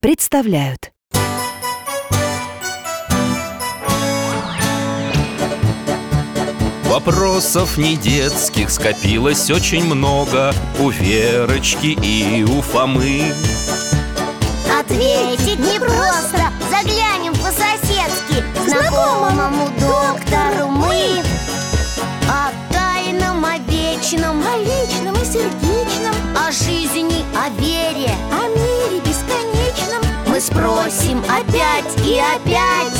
представляют. Вопросов не детских скопилось очень много У Верочки и у Фомы. Ответить непросто Заглянем по-соседски. Знакомому Мы спросим опять и опять.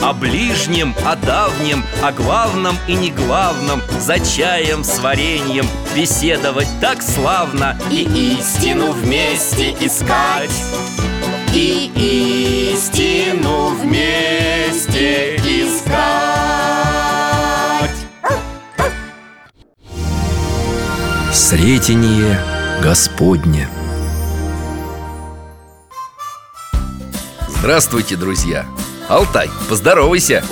О ближнем, о давнем, о главном и не главном За чаем с вареньем беседовать так славно И истину вместе искать. И истину вместе искать. Сретение Господне Здравствуйте, друзья! Алтай, поздоровайся!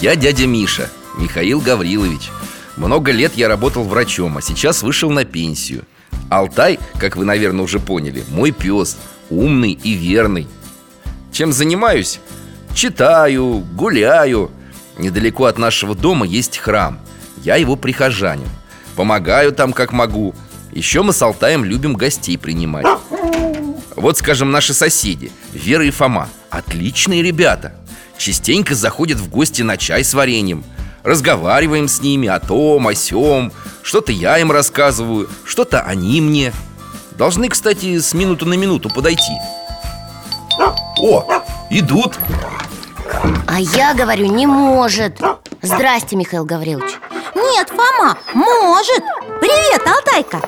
Я дядя Миша, Михаил Гаврилович. Много лет я работал врачом, а сейчас вышел на пенсию. Алтай, как вы, наверное, уже поняли, мой пес Умный и верный. Чем занимаюсь? Читаю, гуляю. Недалеко от нашего дома есть храм. Я его прихожанин. Помогаю там как могу. Еще мы с Алтаем любим гостей принимать Вот, скажем, наши соседи Вера и Фома. Отличные ребята. Частенько заходят в гости на чай с вареньем. Разговариваем с ними о том, о сём. Что-то я им рассказываю Что-то они мне. Должны, кстати, с минуты на минуту подойти. О, идут. А я говорю, не может. Здрасте, Михаил Гаврилович. Нет, Фома, может. Привет, Алтайка.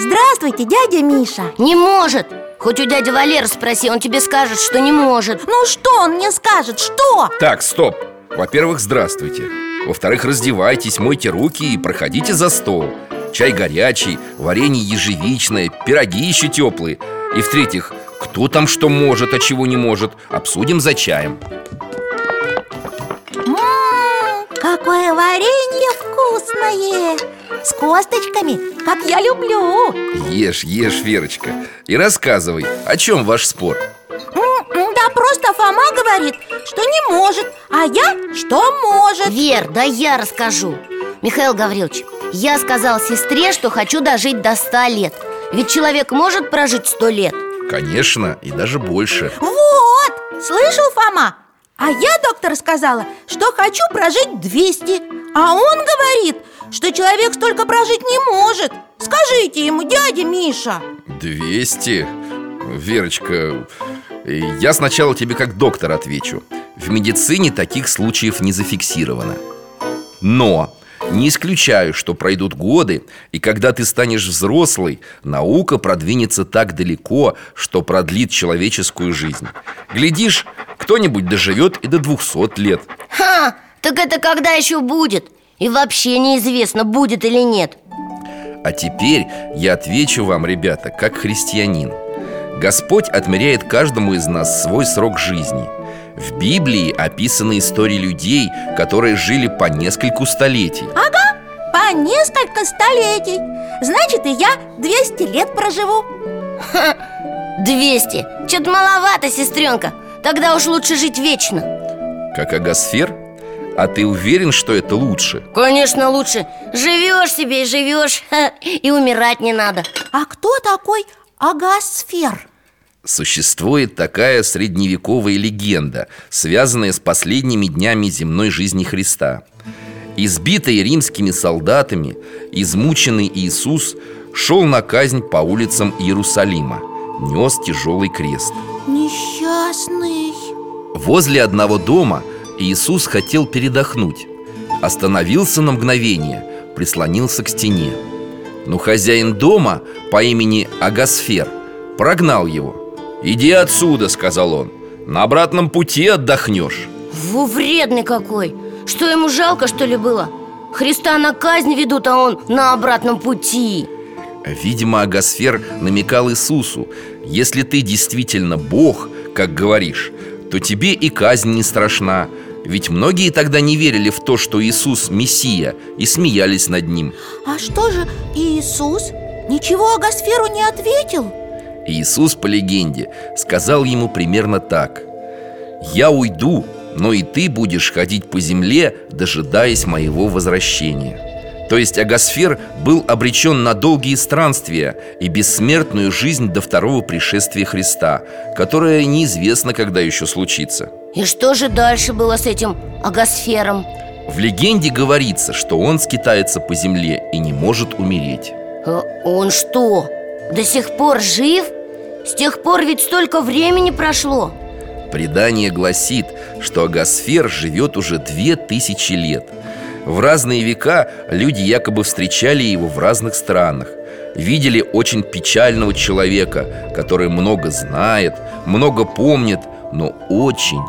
Здравствуйте, дядя Миша. Не может Хоть у дяди Валеры спроси, он тебе скажет, что не может. Ну что он мне скажет, что? Так, стоп. Во-первых, здравствуйте. Во-вторых, раздевайтесь, мойте руки и проходите за стол. Чай горячий, варенье ежевичное, пироги еще теплые. И в-третьих, кто там что может, а чего не может Обсудим за чаем. М-м, какое варенье вкусное С косточками, как я люблю. Ешь, ешь, Верочка И рассказывай, о чем ваш спор? Да просто Фома говорит, что не может А я, что может. Вер, да я расскажу. Михаил Гаврилович, я сказал сестре, что хочу дожить до ста лет. Ведь человек может прожить сто лет? Конечно, и даже больше. Вот, слышал, Фома? А я, доктор, сказала, что хочу прожить 200 А он говорит, что человек столько прожить не может. Скажите ему, дядя Миша. 200? Верочка, я сначала тебе как доктор отвечу. В медицине таких случаев не зафиксировано. Но не исключаю, что пройдут годы И когда ты станешь взрослой Наука продвинется так далеко, что продлит человеческую жизнь. Глядишь, кто-нибудь доживет и до 200 лет. Ха, так это когда еще будет? И вообще неизвестно, будет или нет. А теперь я отвечу вам, ребята, как христианин. Господь отмеряет каждому из нас свой срок жизни. В Библии описаны истории людей, которые жили по нескольку столетий. Ага, по несколько столетий. Значит, и я 200 лет проживу. 200 Что-то маловато, сестренка Тогда уж лучше жить вечно. Как агосфер? А ты уверен, что это лучше? Конечно, лучше Живешь себе и живешь И умирать не надо А кто такой агосфер? Существует такая средневековая легенда, связанная с последними днями земной жизни Христа. Избитый римскими солдатами, измученный Иисус шел на казнь по улицам Иерусалима, нес тяжелый крест. Несчастный Возле одного дома Иисус хотел передохнуть. Остановился на мгновение, прислонился к стене. Но хозяин дома по имени Агасфер прогнал его. «Иди отсюда», — сказал он, — «на обратном пути отдохнешь» Во вредный какой! Что ему жалко, что ли, было? Христа на казнь ведут, а он на обратном пути. Видимо, Агасфер намекал Иисусу Если ты действительно Бог, как говоришь, то тебе и казнь не страшна Ведь многие тогда не верили в то, что Иисус Мессия И смеялись над ним А что же Иисус? Ничего Агасферу не ответил? Иисус, по легенде, сказал ему примерно так «Я уйду, но и ты будешь ходить по земле, дожидаясь моего возвращения». То есть Агасфер был обречен на долгие странствия и бессмертную жизнь до второго пришествия Христа, которое неизвестно, когда еще случится. И что же дальше было с этим Агасфером? В легенде говорится, что он скитается по земле и не может умереть. Э, Он что, до сих пор жив? С тех пор ведь столько времени прошло Предание гласит, что Агасфер живет уже две тысячи лет В разные века люди якобы встречали его в разных странах Видели очень печального человека, который много знает, много помнит, но очень,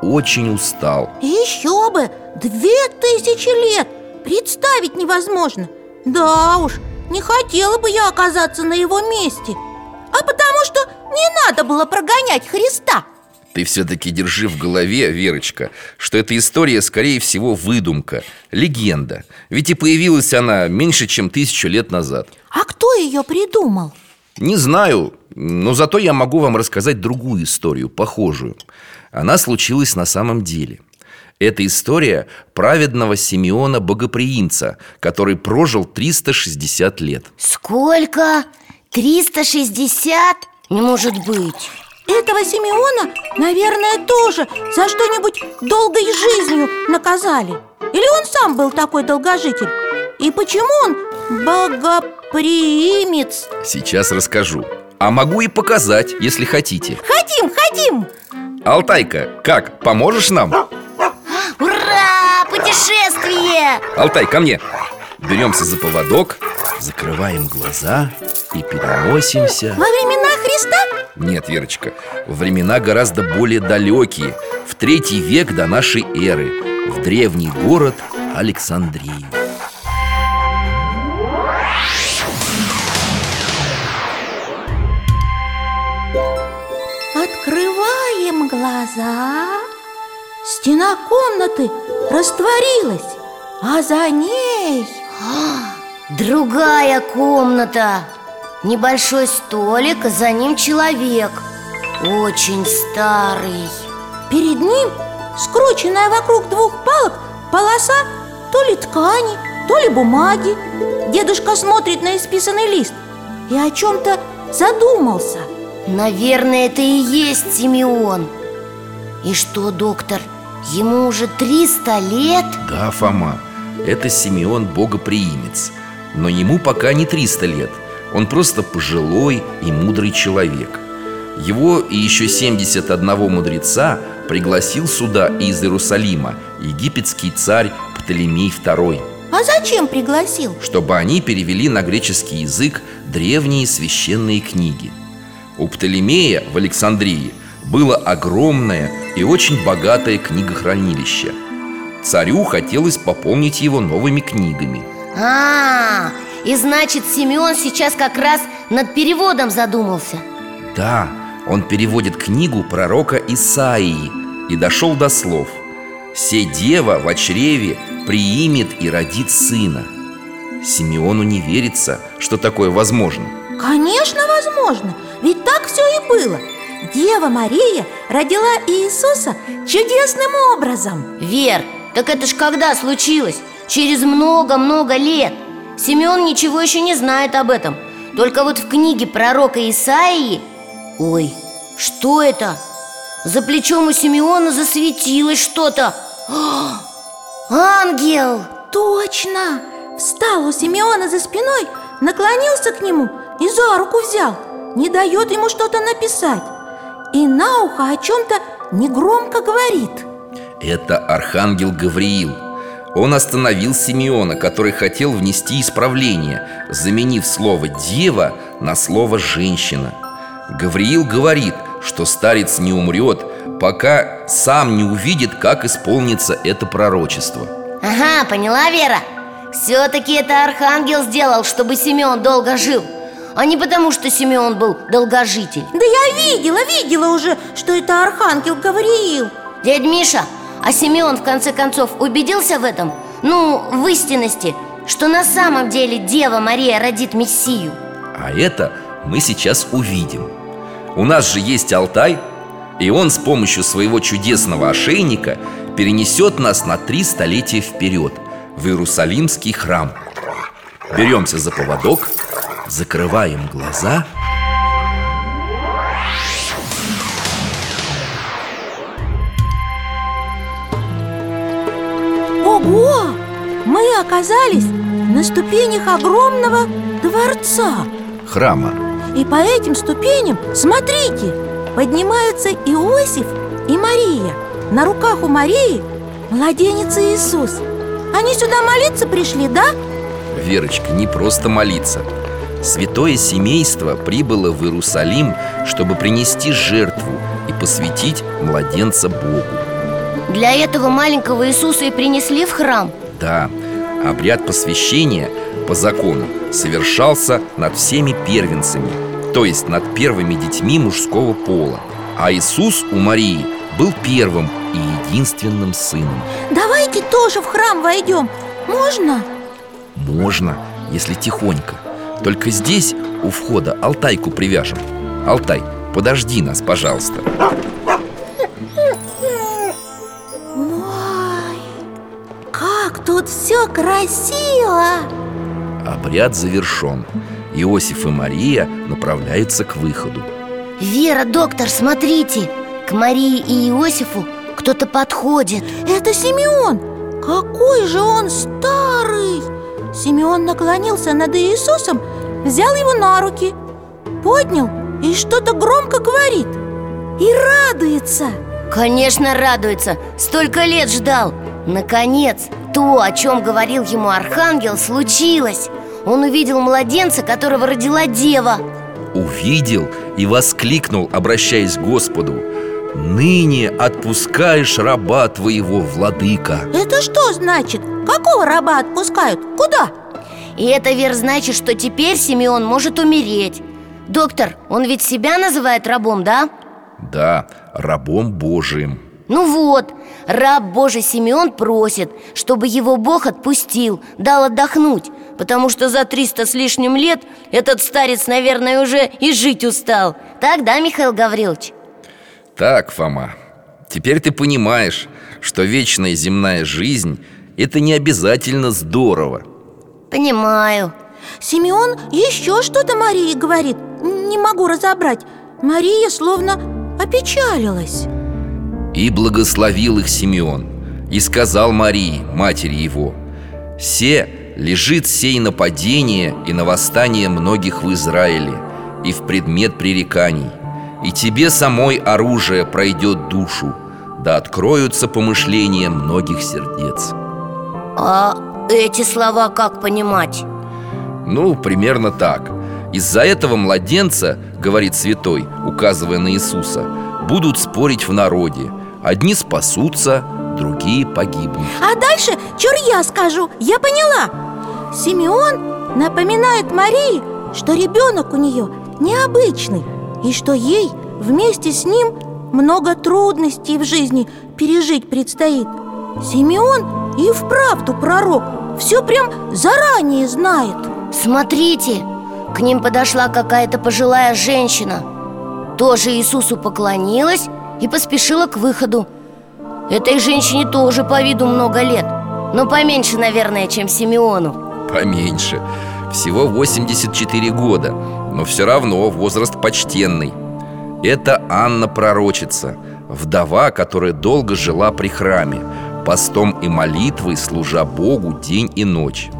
очень устал Еще бы! Две тысячи лет! Представить невозможно Да уж, не хотела бы я оказаться на его месте А потому что не надо было прогонять Христа Ты все-таки держи в голове, Верочка, что эта история, скорее всего, выдумка, легенда Ведь и появилась она меньше, чем тысячу лет назад А кто ее придумал? Не знаю, но зато я могу вам рассказать другую историю, похожую Она случилась на самом деле Это история праведного Симеона Богоприимца, который прожил 360 лет Сколько? 360? Не может быть Этого Симеона, наверное, тоже за что-нибудь долгой жизнью наказали Или он сам был такой долгожитель? И почему он богоприимец? Сейчас расскажу А могу и показать, если хотите Хотим, хотим! Алтайка, как, поможешь нам? Ура! Путешествие! Алтай, ко мне Беремся за поводок, закрываем глаза и переносимся Во времена? Нет, Верочка, времена гораздо более далекие. В третий век до нашей эры. В древний город Александрию Открываем глаза. Стена комнаты растворилась А за ней Другая комната Небольшой столик, а за ним человек Очень старый. Перед ним скрученная вокруг двух палок полоса то ли ткани, то ли бумаги. Дедушка смотрит на исписанный лист и о чем-то задумался. Наверное, это и есть Симеон. И что, доктор, ему уже 300 лет? Да, Фома, это Симеон Богоприимец Но ему пока не 300 лет Он просто пожилой и мудрый человек Его и еще 71 мудреца пригласил сюда из Иерусалима Египетский царь Птолемей II А зачем пригласил? чтобы они перевели на греческий язык древние священные книги. У Птолемея в Александрии было огромное и очень богатое книгохранилище. Царю хотелось пополнить его новыми книгами. А, и значит, Симеон сейчас как раз над переводом задумался. Да, он переводит книгу пророка Исаии. И дошел до слов. «Се дева в чреве приимет и родит сына». Симеону не верится, что такое возможно – Конечно, возможно, ведь так все и было. Дева Мария родила Иисуса чудесным образом. Вер, так это ж когда случилось? Через много-много лет Симеон ничего еще не знает об этом. Только вот в книге пророка Исаии Ой, что это? За плечом у Симеона засветилось что-то. А, Ангел! Точно! Встал у Симеона за спиной, наклонился к нему и за руку взял. Не дает ему что-то написать. И на ухо о чем-то негромко говорит. Это архангел Гавриил Он остановил Симеона, который хотел внести исправление, заменив слово «дева» на слово «женщина». Гавриил говорит, что старец не умрет, пока сам не увидит, как исполнится это пророчество Ага, поняла, Вера? Все-таки это Архангел сделал, чтобы Симеон долго жил А не потому, что Симеон был долгожитель Да я видела, видела уже, что это Архангел Гавриил Дядь Миша, а Симеон в конце концов убедился в этом? Ну, в истинности, что на самом деле Дева Мария родит Мессию. А это мы сейчас увидим. У нас же есть Алтай И он с помощью своего чудесного ошейника Перенесет нас на три столетия вперед В Иерусалимский храм. Беремся за поводок Закрываем глаза оказались на ступенях огромного дворца. Храма. И по этим ступеням, смотрите, поднимаются Иосиф и Мария. На руках у Марии младенец Иисус. Они сюда молиться пришли, да? Верочка, не просто молиться. Святое семейство прибыло в Иерусалим, чтобы принести жертву и посвятить младенца Богу. Для этого маленького Иисуса и принесли в храм? Да, обряд посвящения по закону совершался над всеми первенцами То есть над первыми детьми мужского пола. А Иисус у Марии был первым и единственным сыном. Давайте тоже в храм войдем. Можно? Можно, если тихонько. Только здесь у входа Алтайку привяжем. Алтай, подожди нас, пожалуйста все красиво! Обряд завершен Иосиф и Мария направляются к выходу. Вера, доктор, смотрите. К Марии и Иосифу кто-то подходит. Это Симеон! Какой же он старый! Симеон наклонился над Иисусом, взял его на руки, поднял и что-то громко говорит. И радуется. Конечно, радуется. Столько лет ждал. Наконец, то, о чем говорил ему Архангел, случилось Он увидел младенца, которого родила дева Увидел и воскликнул, обращаясь к Господу Ныне отпускаешь раба твоего, владыка Это что значит? Какого раба отпускают? Куда? И это, Вер, значит, что теперь Симеон может умереть Доктор, он ведь себя называет рабом, да? Да, рабом Божиим Ну вот, раб Божий Симеон просит, чтобы его Бог отпустил, дал отдохнуть Потому что за триста с лишним лет этот старец, наверное, уже и жить устал. Так, да, Михаил Гаврилович? Так, Фома, теперь ты понимаешь, что вечная земная жизнь – это не обязательно здорово. Понимаю. Симеон еще что-то Марии говорит. Не могу разобрать. Мария словно опечалилась И благословил их Симеон И сказал Марии, матери его «Се лежит сей нападение и на восстание многих в Израиле И в предмет пререканий. И тебе самой оружие пройдет душу Да откроются помышления многих сердец А эти слова как понимать? Ну, примерно так. Из-за этого младенца, говорит святой, указывая на Иисуса Будут спорить в народе Одни спасутся, другие погибнут. А дальше, чур я скажу, я поняла. Симеон напоминает Марии, что ребенок у нее необычный И что ей вместе с ним много трудностей в жизни пережить предстоит. Симеон и вправду пророк. Все прям заранее знает. Смотрите, к ним подошла какая-то пожилая женщина. Тоже Иисусу поклонилась и поспешила к выходу. Этой женщине тоже по виду много лет Но поменьше, наверное, чем Симеону. Поменьше. Всего 84 года Но все равно возраст почтенный. Это Анна Пророчица Вдова, которая долго жила при храме Постом и молитвой служа Богу день и ночь.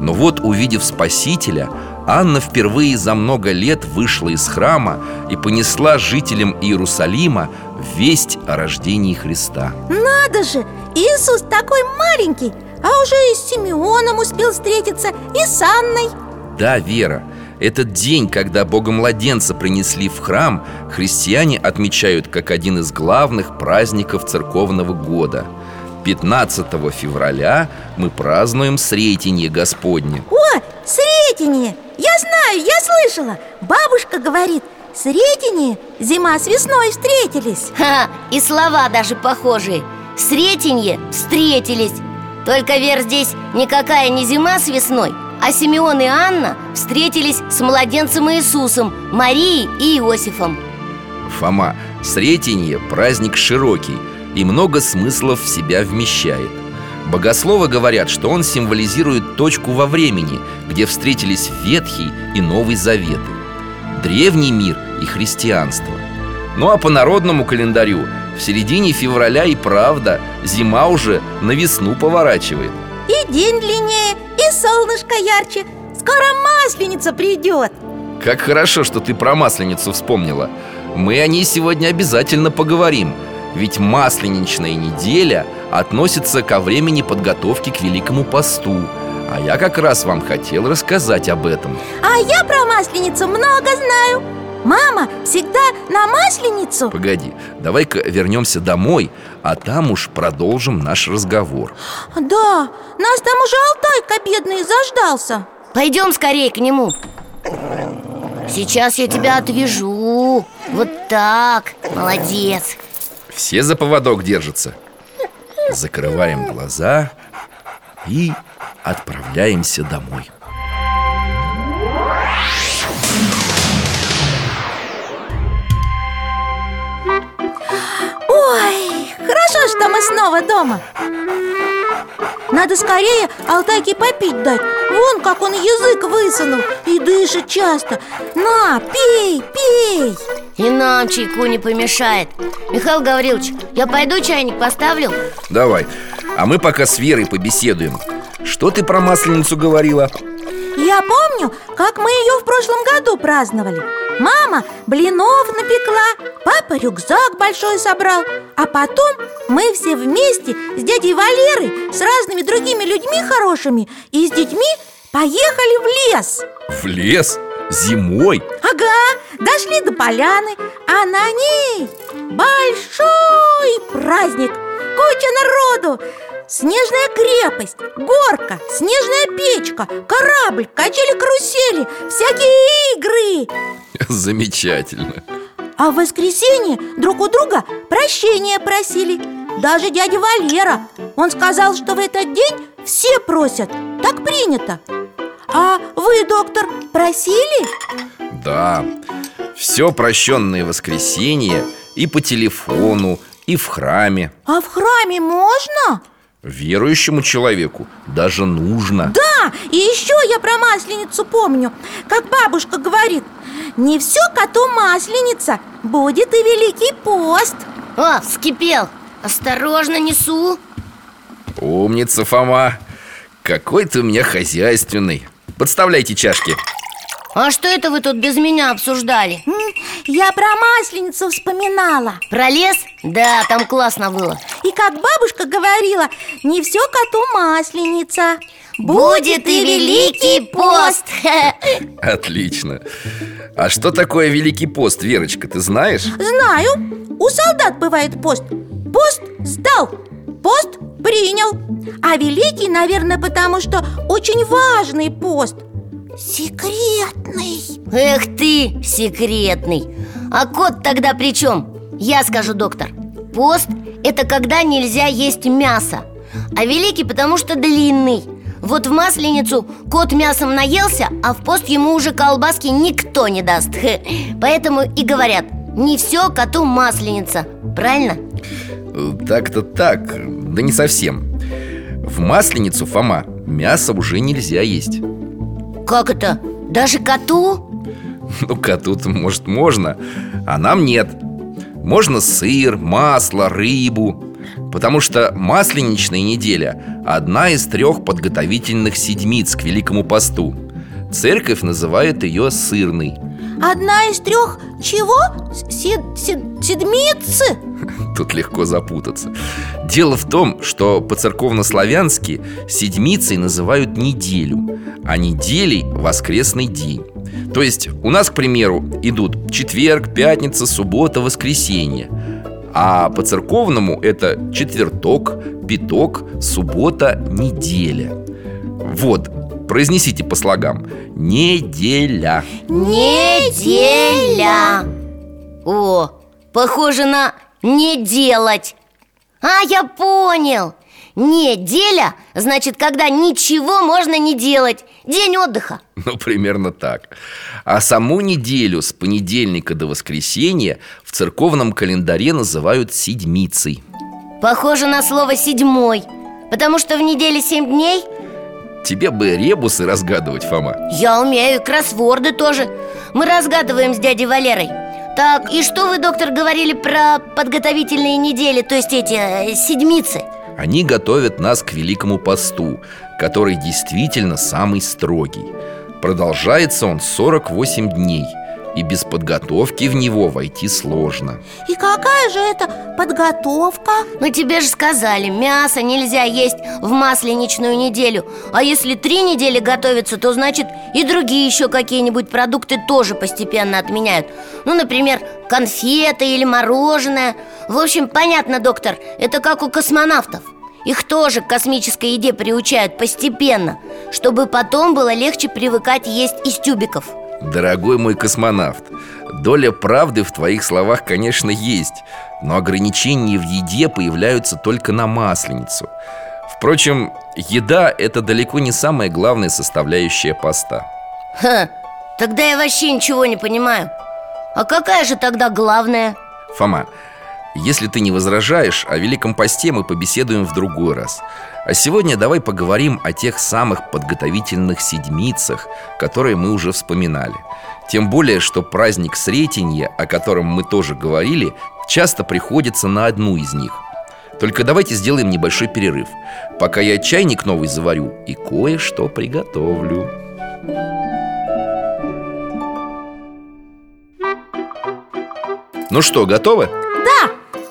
Но вот, увидев Спасителя Анна впервые за много лет вышла из храма И понесла жителям Иерусалима весть о рождении Христа. Надо же, Иисус такой маленький, А уже и с Симеоном успел встретиться, и с Анной. Да, Вера, этот день, когда Бога-младенца принесли в храм Христиане отмечают как один из главных праздников церковного года. 15 февраля мы празднуем Сретенье Господне. О, Сретение! Я знаю, я слышала! Бабушка говорит, Сретение зима с весной встретились! Ха, и слова даже похожие! Сретенье встретились! Только, Вер, здесь никакая не зима с весной А Симеон и Анна встретились с младенцем Иисусом Марией и Иосифом! Фома, Сретенье – праздник широкий и много смыслов в себя вмещает Богословы говорят, что он символизирует точку во времени, где встретились Ветхий и Новый Заветы Древний мир и христианство. Ну а по народному календарю в середине февраля и правда зима уже на весну поворачивает. И день длиннее, и солнышко ярче. Скоро масленица придет. Как хорошо, что ты про Масленицу вспомнила. Мы о ней сегодня обязательно поговорим Ведь Масленичная неделя относится ко времени подготовки к Великому посту. А я как раз вам хотел рассказать об этом. А я про масленицу много знаю. Мама всегда на масленицу. Погоди, давай-ка вернемся домой, а там уж продолжим наш разговор. Да, нас там уже Алтайка бедный заждался. Пойдем скорее к нему. Сейчас я тебя отвяжу. Вот так, молодец Все за поводок держатся. Закрываем глаза и отправляемся домой что мы снова дома. Надо скорее Алтайке попить дать. Вон как он язык высунул и дышит часто. На, пей, пей. И нам чайку не помешает. Михаил Гаврилович, я пойду чайник поставлю? Давай, а мы пока с Верой побеседуем. Что ты про Масленицу говорила? Я помню, как мы ее в прошлом году праздновали Мама блинов напекла, папа рюкзак большой собрал А потом мы все вместе с дядей Валерой С разными другими людьми хорошими И с детьми поехали в лес В лес? Зимой? Ага, дошли до поляны, а на ней большой праздник Куча народу Снежная крепость, горка, снежная печка, корабль, качели-карусели, всякие игры Замечательно. А в воскресенье друг у друга прощения просили. Даже дядя Валера. Он сказал, что в этот день все просят. Так принято. А вы, доктор, просили? Да, все прощенное воскресенье и по телефону, и в храме. А в храме можно? Верующему человеку даже нужно. Да, и еще я про масленицу помню. Как бабушка говорит Не все коту масленица. Будет и Великий пост. О, вскипел. Осторожно, несу. Умница, Фома. Какой ты у меня хозяйственный. Подставляйте чашки. А что это вы тут без меня обсуждали? Я про масленицу вспоминала. Про лес? Да, там классно было. И как бабушка говорила Не все коту масленица Будет и Великий пост. Отлично. А что такое Великий пост, Верочка, ты знаешь? Знаю, у солдат бывает пост. Пост сдал, пост принял. А великий, наверное, потому что очень важный пост. Секретный. Эх ты, секретный. А кот тогда при чем? Я скажу, доктор. Пост – это когда нельзя есть мясо. А великий, потому что длинный Вот в масленицу кот мясом наелся А в пост ему уже колбаски никто не даст. Поэтому и говорят Не все коту масленица. Правильно? Так-то так, да не совсем. В Масленицу, Фома, мясо уже нельзя есть. Как это? Даже коту? Ну, коту-то, может, можно, а нам нет. Можно сыр, масло, рыбу Потому что масленичная неделя – одна из трех подготовительных седмиц к Великому посту. Церковь называет ее сырной. Одна из трех чего? Сед, сед- седмицы? Тут легко запутаться. Дело в том, что по-церковнославянски седмицей называют неделю А неделей – воскресный день. То есть у нас, к примеру, идут четверг, пятница, суббота, воскресенье А по-церковному это четверток, пяток, суббота, неделя. Вот, произнесите по слогам. Неделя. Неделя. О, похоже на «не делать» А, я понял Неделя значит, когда ничего можно не делать. День отдыха. Ну, примерно так. А саму неделю с понедельника до воскресенья В церковном календаре называют седмицей. Похоже на слово «седьмой» Потому что в неделе семь дней. Тебе бы ребусы разгадывать, Фома. Я умею, и кроссворды тоже. Мы разгадываем с дядей Валерой. Так, и что вы, доктор, говорили про подготовительные недели, то есть эти э, седмицы? Они готовят нас к Великому посту Который действительно самый строгий. Продолжается он 48 дней И без подготовки в него войти сложно. И какая же это подготовка? Ну тебе же сказали, мясо нельзя есть в масленичную неделю. А если три недели готовится, то значит и другие еще какие-нибудь продукты тоже постепенно отменяют. Ну, например, конфеты или мороженое. В общем, понятно, доктор, это как у космонавтов. Их тоже к космической еде приучают постепенно Чтобы потом было легче привыкать есть из тюбиков Дорогой мой космонавт Доля правды в твоих словах, конечно, есть Но ограничения в еде появляются только на Масленицу. Впрочем, еда – это далеко не самая главная составляющая поста Ха, тогда я вообще ничего не понимаю. А какая же тогда главная? Фома, если ты не возражаешь, о Великом посте мы побеседуем в другой раз. А сегодня давай поговорим о тех самых подготовительных седмицах, которые мы уже вспоминали. Тем более, что праздник Сретенья, о котором мы тоже говорили, часто приходится на одну из них. Только давайте сделаем небольшой перерыв. Пока я чайник новый заварю и кое-что приготовлю Ну что, готовы?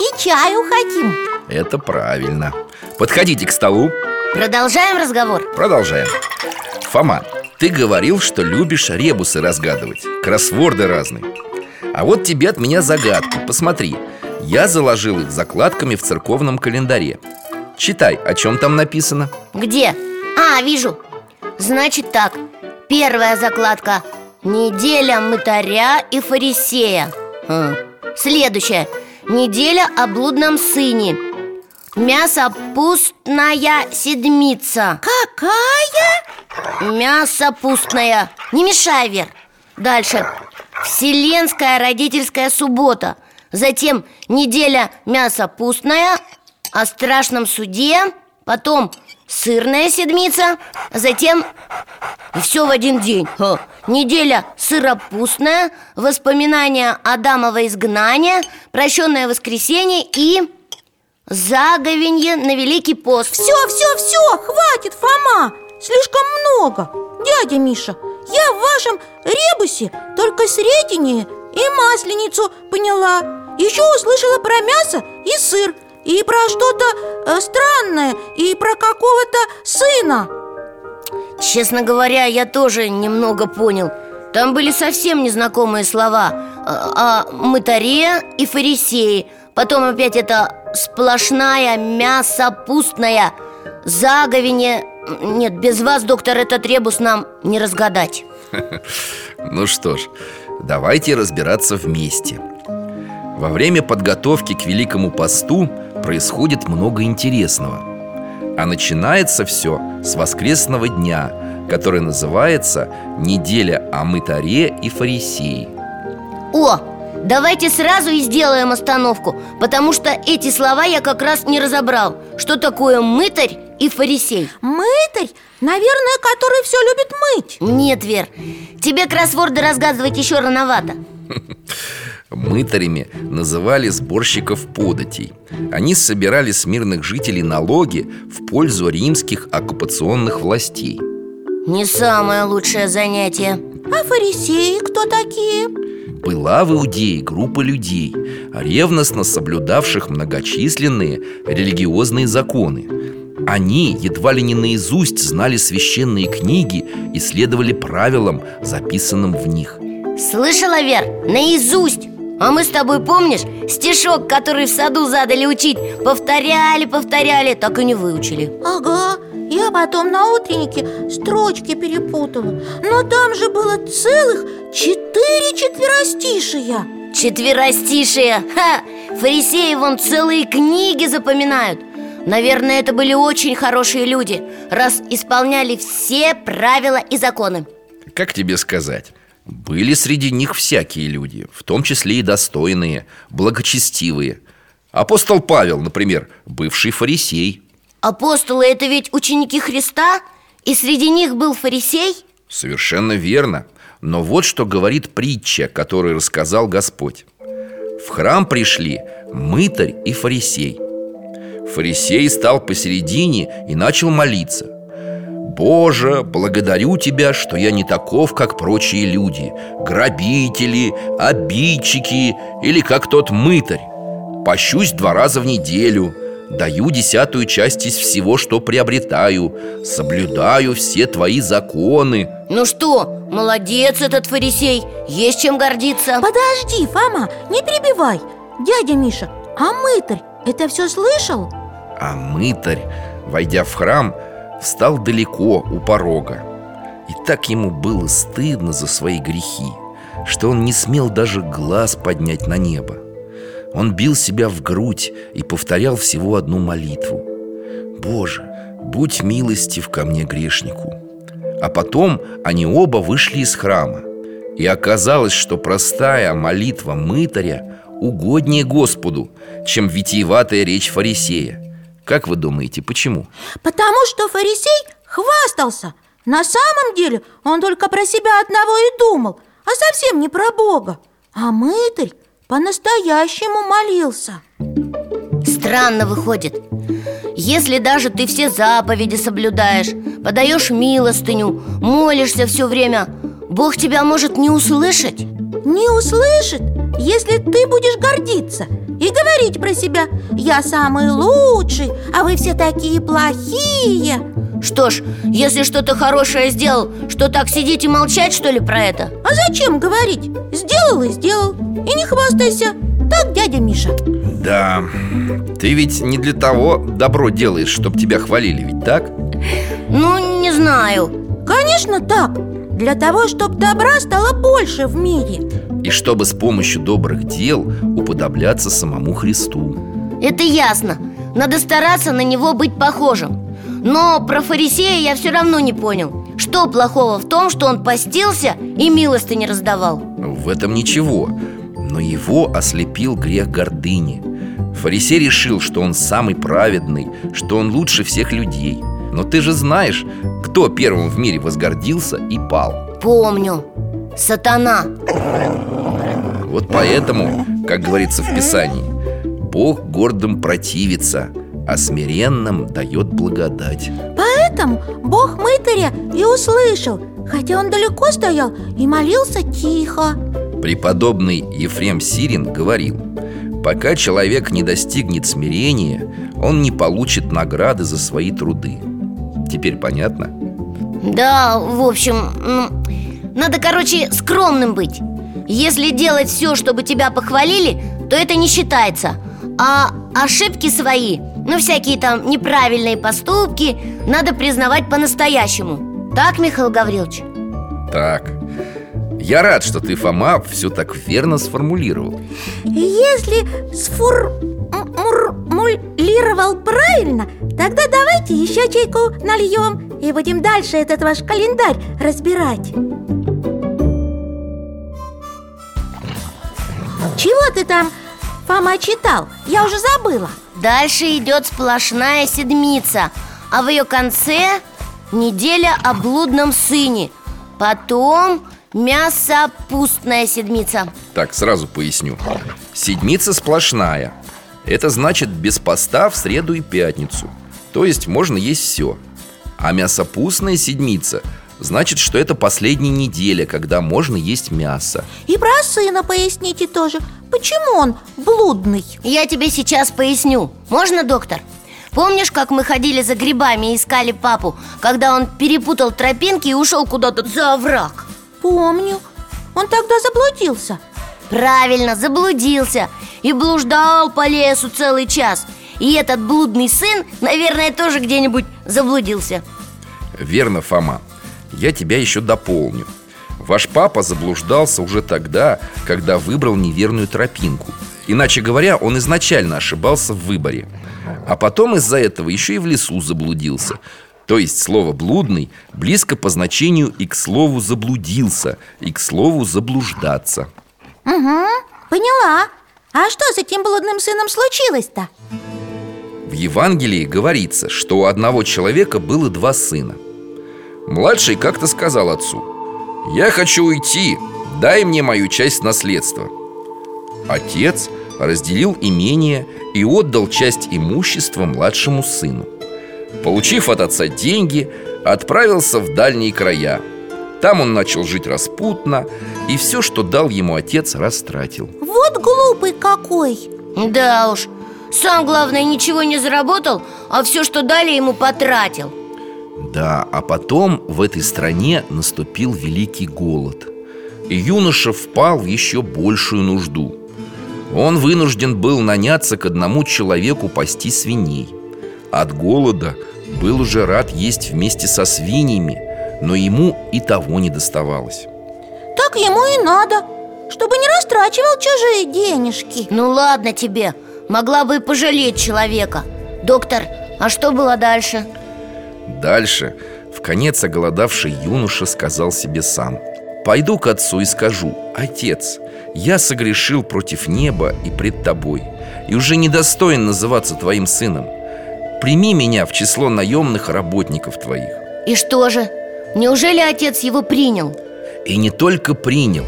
И чаю хотим. Это правильно. Подходите к столу. Продолжаем разговор? Продолжаем. Фома, ты говорил, что любишь ребусы разгадывать. Кроссворды разные. А вот тебе от меня загадка. Посмотри. Я заложил их закладками в церковном календаре. Читай, о чем там написано. Где? А, вижу. Значит так. Первая закладка. Неделя мытаря и фарисея Хм. Следующая Неделя о блудном сыне. Мясо пустная седмица. Какая? Мясо пустное. Не мешай, Вер. Дальше. Вселенская родительская суббота. Затем неделя мясо пустное О страшном суде. Потом сырная седмица Затем и все в один день. Ха. Неделя сыропустная Воспоминания Адамова изгнания Прощенное воскресенье и заговенье на Великий пост. Все, все, все, хватит, Фома! Слишком много! Дядя Миша, я в вашем ребусе только сретение и масленицу поняла. Еще услышала про мясо и сыр И про что-то э, странное И про какого-то сына. Честно говоря, я тоже немного понял. Там были совсем незнакомые слова. О, о мытаре и фарисее Потом опять это сплошная мясо пустная. Заговенье Нет, без вас, доктор, этот ребус нам не разгадать. Ну что ж, давайте разбираться вместе Во время подготовки к Великому посту происходит много интересного. А начинается все с воскресного дня Который называется «Неделя о мытаре и фарисеи» О, давайте сразу и сделаем остановку Потому что эти слова я как раз не разобрал. Что такое мытарь и фарисей? Мытарь, наверное, который все любит мыть. Нет, Вер, тебе кроссворды разгадывать еще рановато Мытарями называли сборщиков податей. Они собирали с мирных жителей налоги в пользу римских оккупационных властей. Не самое лучшее занятие. А фарисеи кто такие? Была в Иудее группа людей, ревностно соблюдавших многочисленные религиозные законы. Они едва ли не наизусть знали священные книги и следовали правилам, записанным в них. Слышала, Вер? Наизусть А мы с тобой, помнишь, стишок, который в саду задали учить? Повторяли, повторяли, так и не выучили. Ага, я потом на утреннике строчки перепутала. Но там же было целых четыре четверостишия. Четверостишие Ха! Фарисеи вон целые книги запоминают. Наверное, это были очень хорошие люди Раз исполняли все правила и законы. Как тебе сказать? Были среди них всякие люди, в том числе и достойные, благочестивые. Апостол Павел, например, бывший фарисей. Апостолы – это ведь ученики Христа? И среди них был фарисей? Совершенно верно. Но вот что говорит притча, которую рассказал Господь. В храм пришли мытарь и фарисей. Фарисей стал посередине и начал молиться Боже, благодарю Тебя, что я не таков, как прочие люди. Грабители, обидчики или как тот мытарь. Пощусь два раза в неделю Даю десятую часть из всего, что приобретаю Соблюдаю все твои законы Ну что, молодец этот фарисей Есть чем гордиться Подожди, Фома, не перебивай. Дядя Миша, а мытарь это все слышал? А мытарь, войдя в храм, встал далеко у порога. И так ему было стыдно за свои грехи Что он не смел даже глаз поднять на небо. Он бил себя в грудь и повторял всего одну молитву. Боже, будь милостив ко мне грешнику! А потом они оба вышли из храма. И оказалось, что простая молитва мытаря угоднее Господу, чем витиеватая речь фарисея как вы думаете, почему? Потому что фарисей хвастался. На самом деле он только про себя одного и думал А совсем не про Бога. А мытарь по-настоящему молился. Странно выходит. Если даже ты все заповеди соблюдаешь Подаешь милостыню, молишься все время Бог тебя может не услышать Не услышит, если ты будешь гордиться и говорить про себя Я самый лучший, а вы все такие плохие Что ж, если что-то хорошее сделал, что так сидеть и молчать, что ли, про это? А зачем говорить? Сделал и сделал И не хвастайся Так, дядя Миша? Да, ты ведь не для того добро делаешь, чтобы тебя хвалили, ведь так? Ну, не знаю Конечно так Для того, чтобы добра стало больше в мире. И чтобы с помощью добрых дел уподобляться самому Христу. Это ясно. Надо стараться на него быть похожим. Но про фарисея я все равно не понял. Что плохого в том, что он постился и милости не раздавал? В этом ничего. Но его ослепил грех гордыни. Фарисей решил, что он самый праведный Что он лучше всех людей Но ты же знаешь, кто первым в мире возгордился и пал. Помню. Сатана. Вот поэтому, как говорится в Писании Бог гордым противится, а смиренным дает благодать Поэтому Бог мытаря и услышал Хотя он далеко стоял и молился тихо. Преподобный Ефрем Сирин говорил Пока человек не достигнет смирения, он не получит награды за свои труды Теперь понятно? Да, в общем, ну, надо, короче, скромным быть. Если делать все, чтобы тебя похвалили, то это не считается. А ошибки свои, ну всякие там неправильные поступки Надо признавать по-настоящему. Так, Михаил Гаврилович? Так. Я рад, что ты, Фома, все так верно сформулировал. Если сформулировал правильно Тогда давайте еще чайку нальем И будем дальше этот ваш календарь разбирать. Чего ты там, Фома, читал? Я уже забыла. Дальше идет сплошная седмица А в ее конце неделя о блудном сыне Потом мясопустная седмица. Так, сразу поясню. Седмица сплошная. Это значит без поста в среду и пятницу То есть можно есть все А мясопустная седмица Значит, что это последняя неделя, когда можно есть мясо. И про сына поясните тоже. Почему он блудный? Я тебе сейчас поясню. Можно, доктор? Помнишь, как мы ходили за грибами и искали папу Когда он перепутал тропинки и ушел куда-то за овраг? Помню. Он тогда заблудился. Правильно, заблудился И блуждал по лесу целый час И этот блудный сын, наверное, тоже где-нибудь заблудился. Верно, Фома. Я тебя еще дополню. Ваш папа заблуждался уже тогда, когда выбрал неверную тропинку. Иначе говоря, он изначально ошибался в выборе. А потом из-за этого еще и в лесу заблудился. То есть слово «блудный» близко по значению и к слову «заблудился», и к слову «заблуждаться» Угу, поняла. А что с этим блудным сыном случилось-то? В Евангелии говорится, что у одного человека было два сына. Младший как-то сказал отцу «Я хочу уйти, дай мне мою часть наследства» Отец разделил имение и отдал часть имущества младшему сыну. Получив от отца деньги, отправился в дальние края. Там он начал жить распутно И все, что дал ему отец, растратил. Вот глупый какой! Да уж, сам, главное, ничего не заработал А все, что дали, ему потратил. Да, а потом в этой стране наступил великий голод. И юноша впал в еще большую нужду. Он вынужден был наняться к одному человеку пасти свиней. От голода был уже рад есть вместе со свиньями Но ему и того не доставалось. Так ему и надо Чтобы не растрачивал чужие денежки. Ну ладно тебе, могла бы и пожалеть человека Доктор, а что было дальше? Дальше в конец оголодавший юноша сказал себе сам Пойду к отцу и скажу Отец, я согрешил против неба и пред тобой И уже недостоин называться твоим сыном Прими меня в число наемных работников твоих И что же? Неужели отец его принял? И не только принял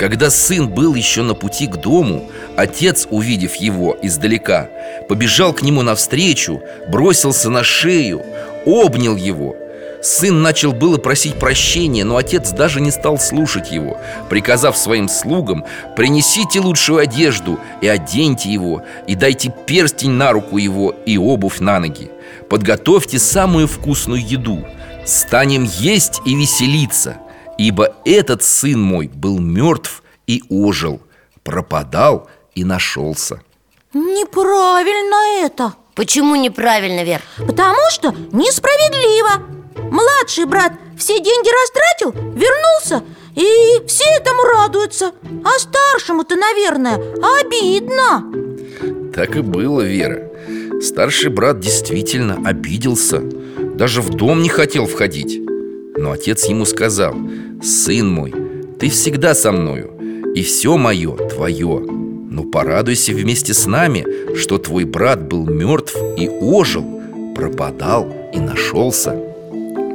Когда сын был еще на пути к дому Отец, увидев его издалека Побежал к нему навстречу Бросился на шею Обнял его. Сын начал было просить прощения, но отец даже не стал слушать его Приказав своим слугам Принесите лучшую одежду и оденьте его И дайте перстень на руку его и обувь на ноги. Подготовьте самую вкусную еду. Станем есть и веселиться Ибо этот сын мой был мертв и ожил Пропадал и нашелся. Неправильно это. Почему неправильно, Вер? Потому что несправедливо. Младший брат все деньги растратил, вернулся И все этому радуются. А старшему-то, наверное, обидно. Так и было, Вера. Старший брат действительно обиделся. Даже в дом не хотел входить Но отец ему сказал Сын мой, ты всегда со мною И все мое твое Но порадуйся вместе с нами Что твой брат был мертв и ожил Пропадал и нашелся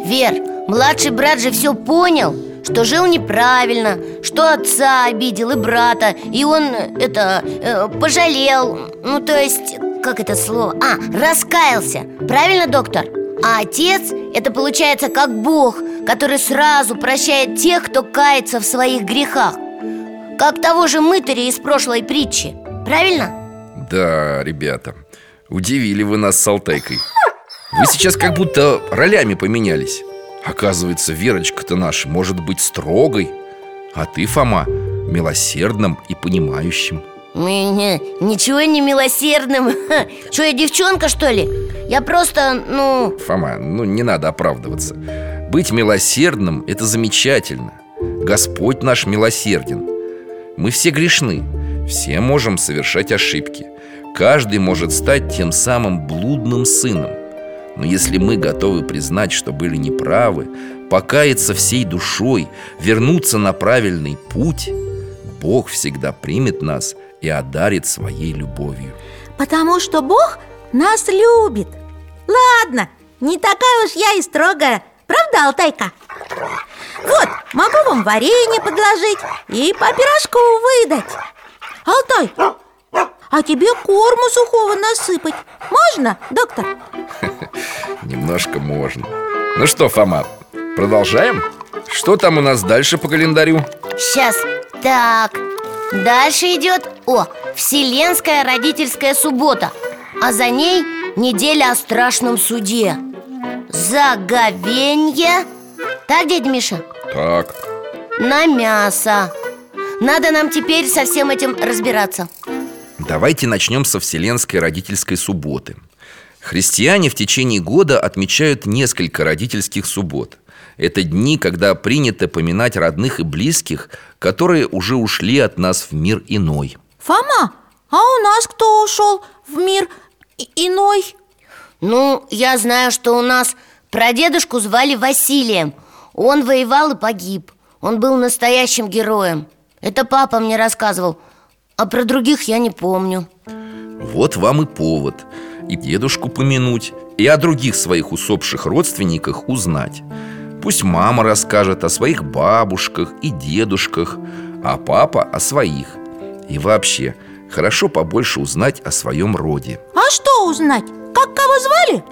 Вер, младший брат же все понял Что жил неправильно Что отца обидел и брата И он, это, э, пожалел. Ну, то есть, как это слово? А, раскаялся. Правильно, доктор? А отец – это получается как Бог Который сразу прощает тех, кто кается в своих грехах. Как того же мытаря из прошлой притчи. Правильно? Да, ребята, удивили вы нас с Алтайкой. Вы сейчас как будто ролями поменялись. Оказывается, Верочка-то наша может быть строгой А ты, Фома, милосердным и понимающим. Не, ничего не милосердным. Что, я девчонка, что ли? Я просто, ну... Фома, ну не надо оправдываться Быть милосердным – это замечательно. Господь наш милосерден. Мы все грешны Все можем совершать ошибки. Каждый может стать тем самым блудным сыном. Но если мы готовы признать, что были неправы Покаяться всей душой Вернуться на правильный путь Бог всегда примет нас и одарит своей любовью. Потому что Бог нас любит. Ладно, не такая уж я и строгая Правда, Алтайка? Вот, могу вам варенье подложить и по пирожку выдать Алтай, а тебе корму сухого насыпать можно, доктор? Немножко можно Ну что, Фома, Продолжаем? Что там у нас дальше по календарю? Сейчас, так Дальше идет, о, Вселенская родительская суббота А за ней неделя о страшном суде Заговенье. Так, дядя Миша? Так, На мясо. Надо нам теперь со всем этим разбираться. Давайте начнем со Вселенской родительской субботы. Христиане в течение года отмечают несколько родительских суббот. Это дни, когда принято поминать родных и близких, которые уже ушли от нас в мир иной. Фома, а у нас кто ушел в мир иной? Ну, я знаю, что у нас прадедушку звали Василием. Он воевал и погиб. Он был настоящим героем. Это папа мне рассказывал. А про других я не помню. Вот вам и повод И дедушку помянуть И о других своих усопших родственниках узнать. Пусть мама расскажет о своих бабушках и дедушках А папа о своих. И вообще, хорошо побольше узнать о своем роде А что узнать? Как кого звали?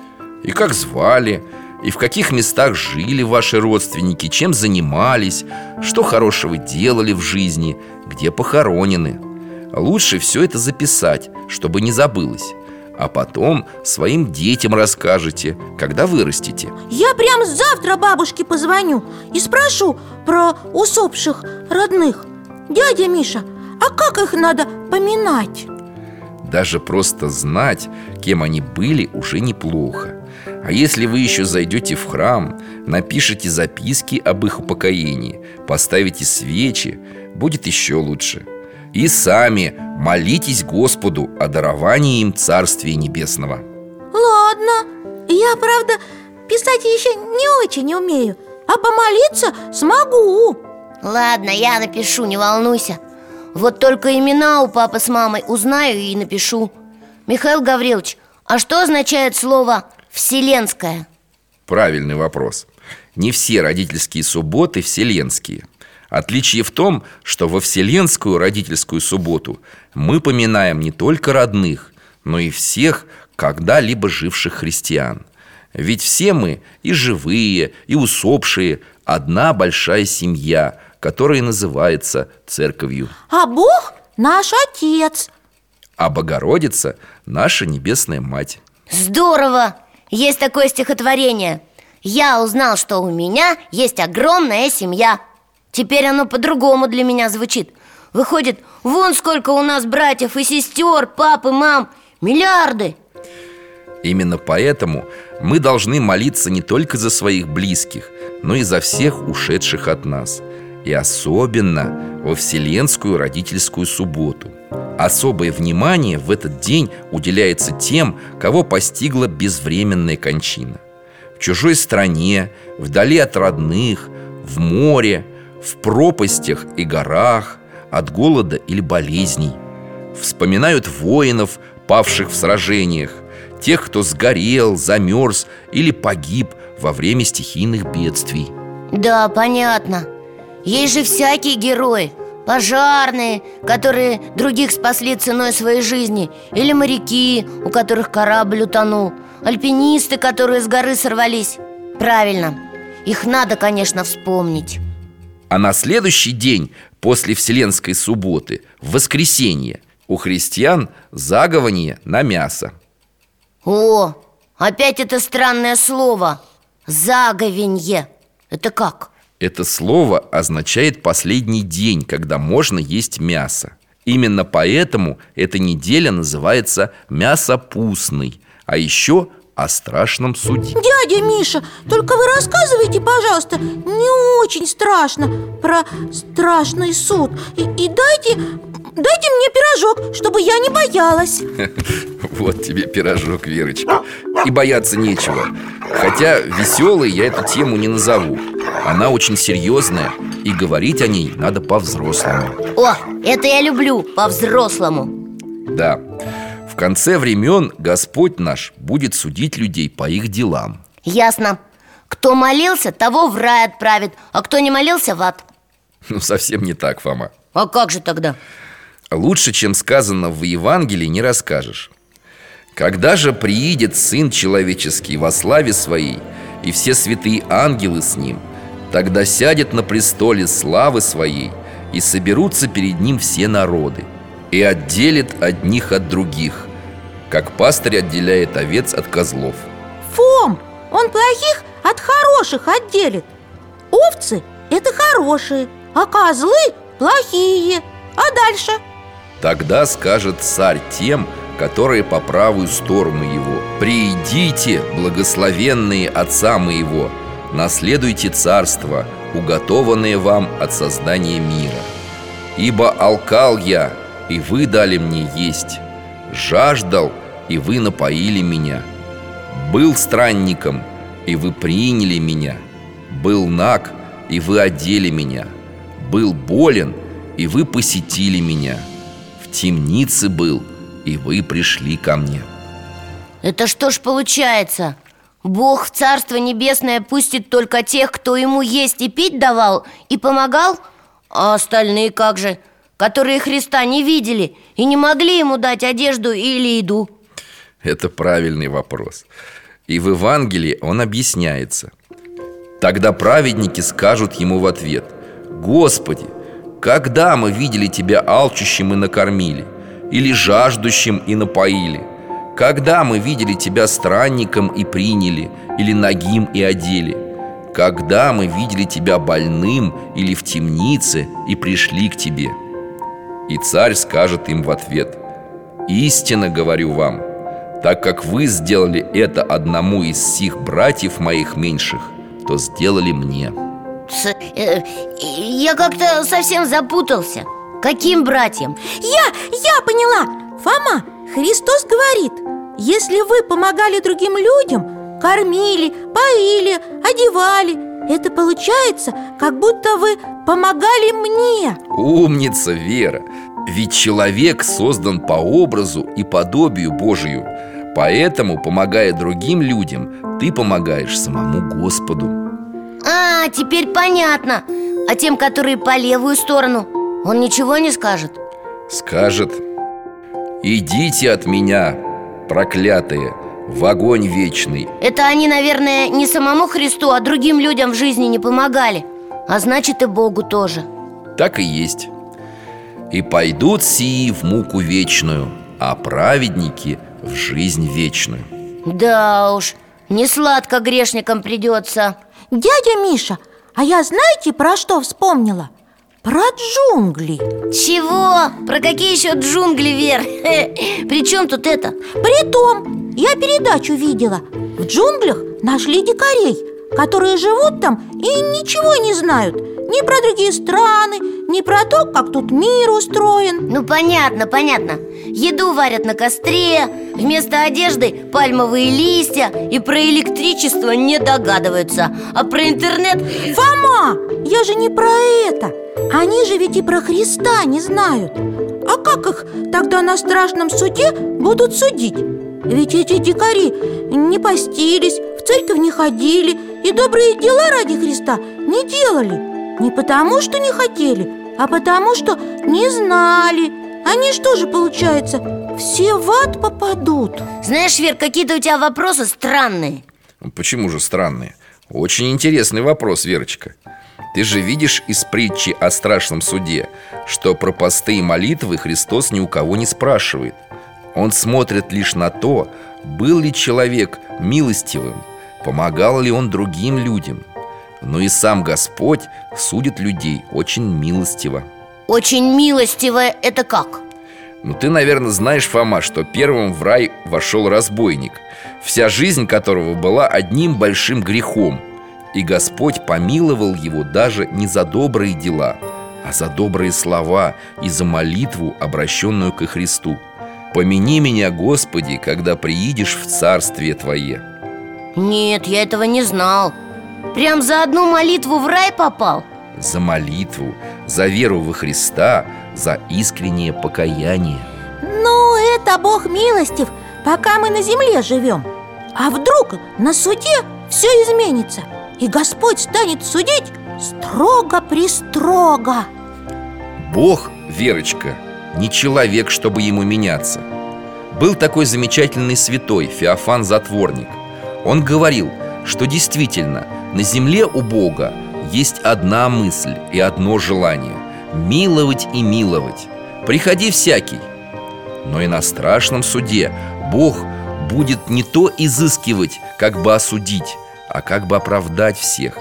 И как звали, и в каких местах жили ваши родственники, чем занимались, что хорошего делали в жизни, где похоронены. Лучше все это записать, чтобы не забылось. А потом своим детям расскажете, когда вырастете. Я прям завтра бабушке позвоню и спрошу про усопших родных Дядя Миша, а как их надо поминать? Даже просто знать, кем они были, уже неплохо. А если вы еще зайдете в храм, напишите записки об их упокоении, поставите свечи, будет еще лучше. И сами молитесь Господу о даровании им Царствия Небесного. Ладно, я, правда, писать еще не очень умею А помолиться смогу Ладно, я напишу, не волнуйся Вот только имена у папы с мамой узнаю и напишу Михаил Гаврилович, а что означает слово «вселенская»? Правильный вопрос. Не все родительские субботы вселенские. Отличие в том, что во вселенскую родительскую субботу мы поминаем не только родных, но и всех когда-либо живших христиан. Ведь все мы, и живые, и усопшие, одна большая семья, которая называется церковью. А Бог наш Отец А Богородица – наша Небесная Мать. Здорово! Есть такое стихотворение Я узнал, что у меня есть огромная семья Теперь оно по-другому для меня звучит Выходит, вон сколько у нас братьев и сестер, пап и мам Миллиарды Именно поэтому мы должны молиться не только за своих близких, но и за всех ушедших от нас. И особенно во Вселенскую родительскую субботу. Особое внимание в этот день уделяется тем, кого постигла безвременная кончина. В чужой стране, вдали от родных, в море, в пропастях и горах, от голода или болезней. Вспоминают воинов, павших в сражениях, тех, кто сгорел, замерз или погиб во время стихийных бедствий. Да, понятно Есть же всякие герои. Пожарные, которые других спасли ценой своей жизни. Или моряки, у которых корабль утонул. Альпинисты, которые с горы сорвались. Правильно, их надо, конечно, вспомнить. А на следующий день после Вселенской субботы, в воскресенье, у христиан загование на мясо. О, опять это странное слово. Заговенье. Это как? Это слово означает последний день, когда можно есть мясо. Именно поэтому эта неделя называется мясопустной, а еще о страшном суде. Дядя Миша, только вы рассказывайте, пожалуйста, не очень страшно Про страшный суд И, и дайте, дайте мне пирожок, чтобы я не боялась Вот тебе пирожок, Верочка. И бояться нечего. Хотя веселой я эту тему не назову. Она очень серьезная, и говорить о ней надо по-взрослому. О, это я люблю, по-взрослому Да, в конце времен Господь наш будет судить людей по их делам. Ясно Кто молился, того в рай отправит А кто не молился, в ад Ну, совсем не так, Фома. А как же тогда? Лучше, чем сказано в Евангелии, не расскажешь. Когда же приидет Сын Человеческий во славе Своей, и все святые ангелы с Ним, Тогда сядет на престоле славы своей И соберутся перед ним все народы И отделит одних от других Как пастырь отделяет овец от козлов Фом, он плохих от хороших отделит Овцы – это хорошие, а козлы – плохие А дальше? Тогда скажет царь тем, которые по правую сторону его «Приидите, благословенные отца моего, наследуйте царство, уготованное вам от создания мира. Ибо алкал я, и вы дали мне есть, жаждал, и вы напоили меня, был странником, и вы приняли меня, был наг, и вы одели меня, был болен, и вы посетили меня, темнице был, и вы пришли ко мне». Это что ж получается? Бог в Царство Небесное пустит только тех, кто ему есть и пить давал и помогал? А остальные как же? Которые Христа не видели и не могли ему дать одежду или еду? Это правильный вопрос. И в Евангелии он объясняется. Тогда праведники скажут ему в ответ Господи, когда мы видели Тебя алчущим и накормили? Или жаждущим и напоили? Когда мы видели Тебя странником и приняли? Или нагим и одели? Когда мы видели Тебя больным или в темнице и пришли к Тебе? И царь скажет им в ответ Истинно говорю вам – так как вы сделали это одному из сих братьев моих меньших, то сделали мне я как-то совсем запутался. Каким братьям? Я, я поняла. Фома, Христос говорит Если вы помогали другим людям Кормили, поили, одевали Это получается, как будто вы помогали мне. Умница, Вера. Ведь человек создан по образу и подобию Божию. Поэтому, помогая другим людям, ты помогаешь самому Господу А, теперь понятно. А тем, которые по левую сторону Он ничего не скажет? Скажет Идите от меня, проклятые, в огонь вечный Это они, наверное, не самому Христу, а другим людям в жизни не помогали. А значит и Богу тоже. Так и есть. И пойдут сии в муку вечную А праведники в жизнь вечную. Да уж, не сладко грешникам придется Дядя Миша, а я знаете, про что вспомнила? Про джунгли Чего? Про какие еще джунгли, Вер? При чем тут это? Притом, я передачу видела В джунглях нашли дикарей Которые живут там и ничего не знают Ни про другие страны, ни про то, как тут мир устроен. Ну понятно, понятно. Еду варят на костре Вместо одежды пальмовые листья И про электричество не догадываются. А про интернет... Фома, я же не про это. Они же ведь и про Христа не знают. А как их тогда на страшном суде будут судить? Ведь эти дикари не постились, в церковь не ходили И добрые дела ради Христа не делали Не потому, что не хотели, а потому, что не знали. Они что же, получается, все в ад попадут? Знаешь, Вер, какие-то у тебя вопросы странные. Почему же странные? Очень интересный вопрос, Верочка. Ты же видишь из притчи о страшном суде Что про посты и молитвы Христос ни у кого не спрашивает. Он смотрит лишь на то, был ли человек милостивым Помогал ли он другим людям Но и сам Господь судит людей очень милостиво. Очень милостивое это как? Ну ты, наверное, знаешь, Фома, что первым в рай вошел разбойник Вся жизнь которого была одним большим грехом. И Господь помиловал его даже не за добрые дела А за добрые слова и за молитву, обращенную ко Христу. Помяни меня, Господи, когда приидешь в Царствие Твое Нет, я этого не знал Прям за одну молитву в рай попал? За молитву, за веру во Христа, за искреннее покаяние. Ну, это Бог милостив, пока мы на земле живем. А вдруг на суде все изменится И Господь станет судить строго-пристрого Бог, Верочка, не человек, чтобы ему меняться. Был такой замечательный святой Феофан Затворник. Он говорил, что действительно на земле у Бога есть одна мысль и одно желание Миловать и миловать. Приходи всякий. Но и на страшном суде Бог будет не то изыскивать, как бы осудить А как бы оправдать всех.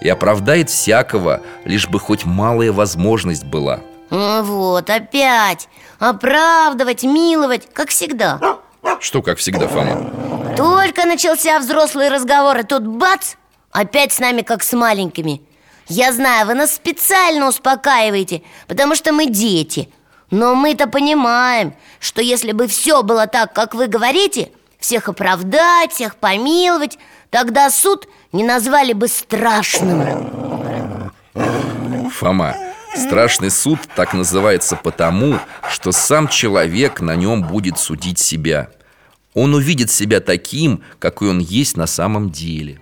И оправдает всякого, лишь бы хоть малая возможность была. А Вот, опять! Оправдывать, миловать, как всегда. Что, как всегда, Фома? Только начался взрослый разговор, и тут бац! Опять с нами, как с маленькими. Я знаю, вы нас специально успокаиваете, потому что мы дети. Но мы-то понимаем, что если бы все было так, как вы говорите Всех оправдать, всех помиловать Тогда суд не назвали бы страшным. Фома, страшный суд так называется потому, что сам человек на нем будет судить себя. Он увидит себя таким, какой он есть на самом деле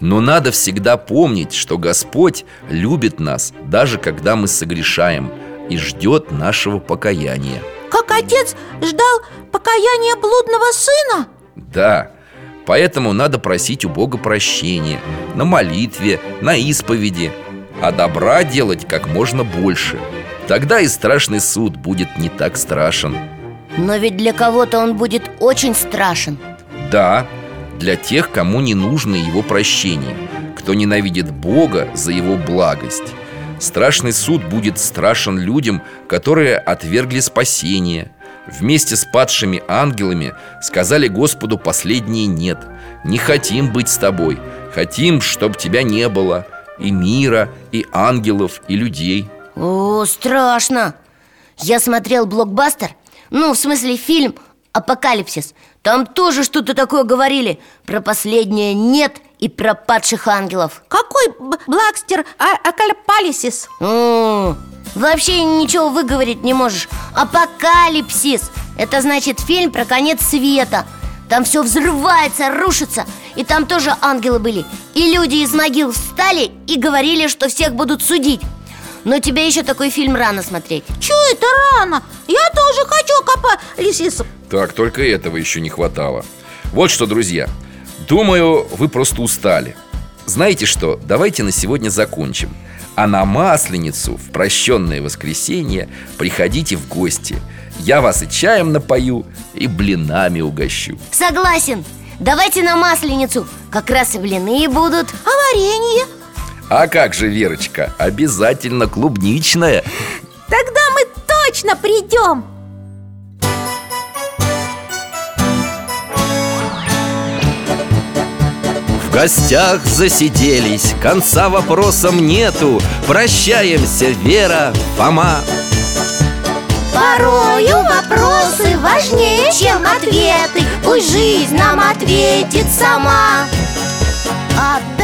Но надо всегда помнить, что Господь любит нас, даже когда мы согрешаем И ждет нашего покаяния. Как отец ждал покаяния блудного сына? Да, поэтому надо просить у Бога прощения На молитве, на исповеди А добра делать как можно больше. Тогда и страшный суд будет не так страшен. Но ведь для кого-то он будет очень страшен. Да, для тех, кому не нужно его прощение Кто ненавидит Бога за его благость. Страшный суд будет страшен людям, которые отвергли спасение. Вместе с падшими ангелами сказали Господу последнее «нет» Не хотим быть с тобой. Хотим, чтобы тебя не было И мира, и ангелов, и людей О, страшно! Я смотрел блокбастер Ну, в смысле фильм «Апокалипсис» Там тоже что-то такое говорили. Про последнее «нет» и про падших ангелов. Какой Блакстер? А- Акальпалисис? М, Вообще ничего выговорить не можешь. Апокалипсис Это значит фильм про конец света. Там все взрывается, рушится И там тоже ангелы были. И люди из могил встали и говорили, что всех будут судить Но тебе еще такой фильм рано смотреть Чё это рано? Я тоже хочу Акапалисис Так, только этого еще не хватало. Вот что, друзья. Думаю, вы просто устали. Знаете что, давайте на сегодня закончим. А на Масленицу в прощенное воскресенье Приходите в гости. Я вас и чаем напою, и блинами угощу. Согласен. Давайте на Масленицу. Как раз и блины будут. А варенье? А как же, Верочка, обязательно клубничная? Тогда мы точно придем! В гостях засиделись, конца вопросам нету. Прощаемся, Вера, Фома. Порою вопросы важнее, чем ответы. Пусть жизнь нам ответит сама. О дальнем, о